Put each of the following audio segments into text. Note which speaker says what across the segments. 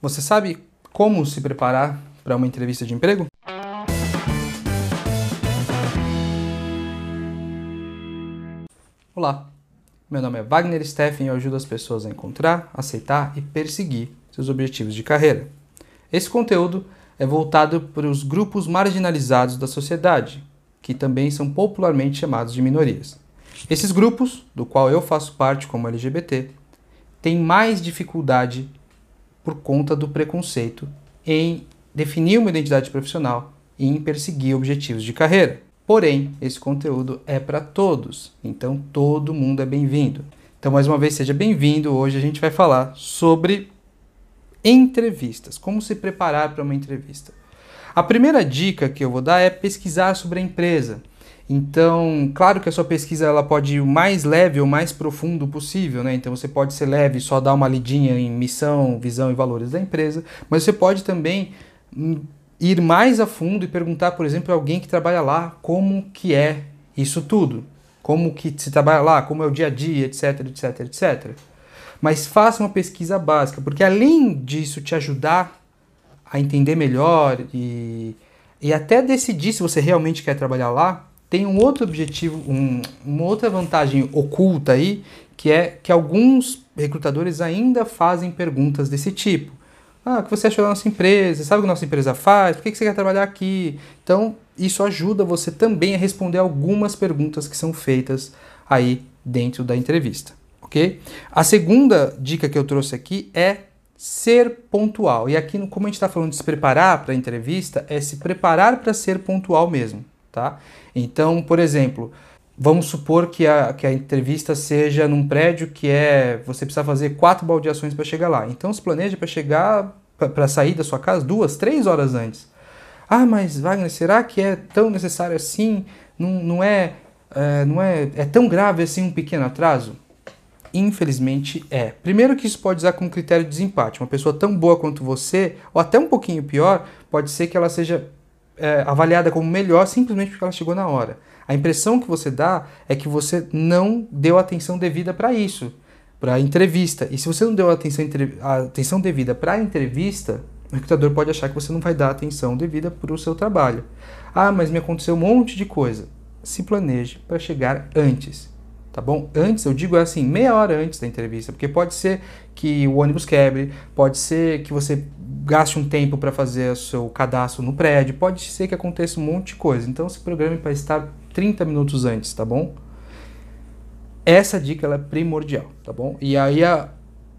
Speaker 1: Você sabe como se preparar para uma entrevista de emprego? Olá, meu nome é Wagner Steffen e eu ajudo as pessoas a encontrar, aceitar e perseguir seus objetivos de carreira. Esse conteúdo é voltado para os grupos marginalizados da sociedade, que também são popularmente chamados de minorias. Esses grupos, do qual eu faço parte como LGBT, têm mais dificuldade por conta do preconceito em definir uma identidade profissional e em perseguir objetivos de carreira. Porém, esse conteúdo é para todos, então todo mundo é bem-vindo. Então, mais uma vez, seja bem-vindo. Hoje a gente vai falar sobre entrevistas, como se preparar para uma entrevista. A primeira dica que eu vou dar é pesquisar sobre a empresa. Então, claro que a sua pesquisa ela pode ir o mais leve ou mais profundo possível, né? Então você pode ser leve, só dar uma lidinha em missão, visão e valores da empresa, mas você pode também hum, ir mais a fundo e perguntar, por exemplo, a alguém que trabalha lá como que é isso tudo, como que se trabalha lá, como é o dia a dia, etc, etc, etc. Mas faça uma pesquisa básica, porque além disso te ajudar a entender melhor e, e até decidir se você realmente quer trabalhar lá, tem um outro objetivo, um, uma outra vantagem oculta aí, que é que alguns recrutadores ainda fazem perguntas desse tipo. Ah, o que você achou da nossa empresa? Sabe o que a nossa empresa faz? Por que você quer trabalhar aqui? Então, isso ajuda você também a responder algumas perguntas que são feitas aí dentro da entrevista, ok? A segunda dica que eu trouxe aqui é ser pontual. E aqui, como a gente está falando de se preparar para a entrevista, é se preparar para ser pontual mesmo tá? Então, por exemplo, vamos supor que a, que a entrevista seja num prédio que é você precisa fazer quatro baldeações para chegar lá. Então, se planeja para chegar para sair da sua casa duas, três horas antes. Ah, mas Wagner, será que é tão necessário assim? Não, não é, é não é, é tão grave assim um pequeno atraso? Infelizmente é. Primeiro que isso pode usar como critério de desempate. Uma pessoa tão boa quanto você, ou até um pouquinho pior, pode ser que ela seja é, avaliada como melhor simplesmente porque ela chegou na hora. A impressão que você dá é que você não deu atenção devida para isso, para a entrevista. E se você não deu atenção, atenção devida para a entrevista, o recrutador pode achar que você não vai dar atenção devida para o seu trabalho. Ah, mas me aconteceu um monte de coisa. Se planeje para chegar antes tá bom? Antes, eu digo assim, meia hora antes da entrevista, porque pode ser que o ônibus quebre, pode ser que você gaste um tempo para fazer o seu cadastro no prédio, pode ser que aconteça um monte de coisa. Então, se programe para estar 30 minutos antes, tá bom? Essa dica ela é primordial, tá bom? E aí a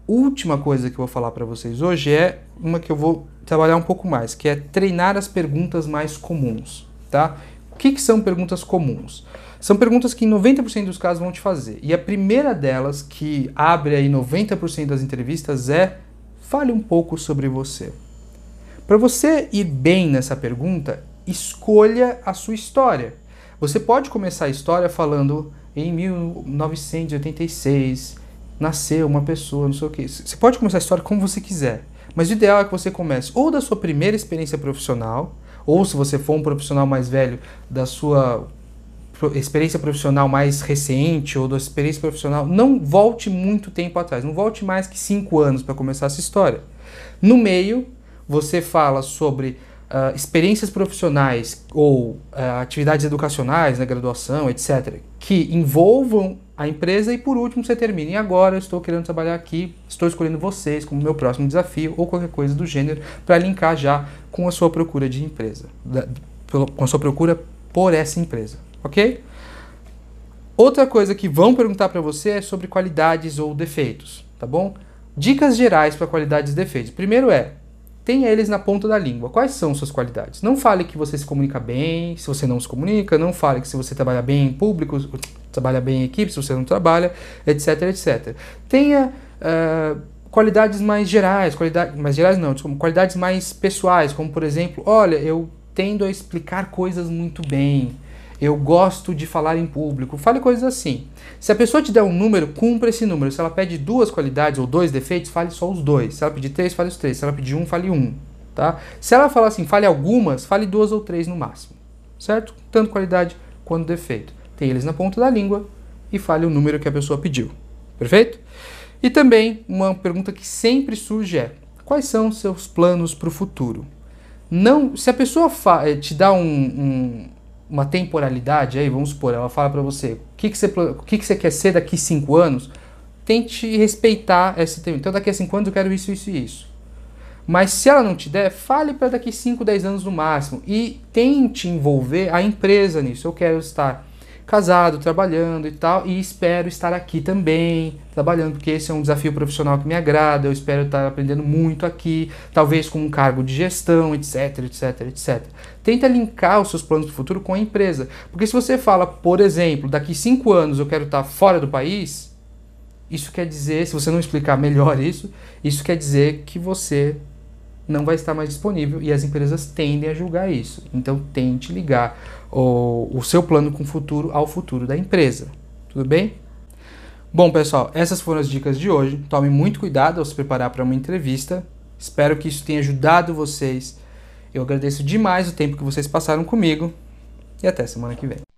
Speaker 1: última coisa que eu vou falar para vocês hoje é uma que eu vou trabalhar um pouco mais, que é treinar as perguntas mais comuns, tá? Que, que são perguntas comuns? São perguntas que em 90% dos casos vão te fazer. E a primeira delas, que abre aí 90% das entrevistas, é fale um pouco sobre você. Para você ir bem nessa pergunta, escolha a sua história. Você pode começar a história falando em 1986 nasceu uma pessoa, não sei o que. Você pode começar a história como você quiser, mas o ideal é que você comece ou da sua primeira experiência profissional, ou se você for um profissional mais velho, da sua experiência profissional mais recente ou da experiência profissional, não volte muito tempo atrás, não volte mais que cinco anos para começar essa história. No meio, você fala sobre uh, experiências profissionais ou uh, atividades educacionais na graduação, etc., que envolvam a empresa e por último você termina. E agora eu estou querendo trabalhar aqui, estou escolhendo vocês como meu próximo desafio ou qualquer coisa do gênero para linkar já com a sua procura de empresa, da, com a sua procura por essa empresa ok? Outra coisa que vão perguntar para você é sobre qualidades ou defeitos, tá bom? Dicas gerais para qualidades e defeitos. Primeiro é, tenha eles na ponta da língua. Quais são suas qualidades? Não fale que você se comunica bem, se você não se comunica. Não fale que se você trabalha bem em público, trabalha bem em equipe, se você não trabalha, etc, etc. Tenha uh, qualidades mais gerais, qualidade, mais gerais não, desculpa, qualidades mais pessoais, como por exemplo, olha, eu tendo a explicar coisas muito bem eu gosto de falar em público, fale coisas assim. Se a pessoa te der um número, cumpra esse número. Se ela pede duas qualidades ou dois defeitos, fale só os dois. Se ela pedir três, fale os três. Se ela pedir um, fale um. Tá? Se ela falar assim, fale algumas, fale duas ou três no máximo. Certo? Tanto qualidade quanto defeito. Tem eles na ponta da língua e fale o número que a pessoa pediu. Perfeito? E também uma pergunta que sempre surge é: quais são seus planos para o futuro. Não, se a pessoa eh, te dá um, um, uma temporalidade, aí vamos supor, ela fala para você, o que, que, você, o que, que você quer ser daqui cinco anos, tente respeitar esse tempo. Então daqui a cinco anos eu quero isso, isso e isso. Mas se ela não te der, fale para daqui 5, 10 anos no máximo e tente envolver a empresa nisso. Eu quero estar casado, trabalhando e tal, e espero estar aqui também, trabalhando, porque esse é um desafio profissional que me agrada, eu espero estar aprendendo muito aqui, talvez com um cargo de gestão, etc, etc, etc. Tenta linkar os seus planos do futuro com a empresa, porque se você fala, por exemplo, daqui cinco anos eu quero estar fora do país, isso quer dizer, se você não explicar melhor isso, isso quer dizer que você não vai estar mais disponível e as empresas tendem a julgar isso. Então tente ligar o, o seu plano com o futuro ao futuro da empresa. Tudo bem? Bom, pessoal, essas foram as dicas de hoje. Tome muito cuidado ao se preparar para uma entrevista. Espero que isso tenha ajudado vocês. Eu agradeço demais o tempo que vocês passaram comigo e até semana que vem.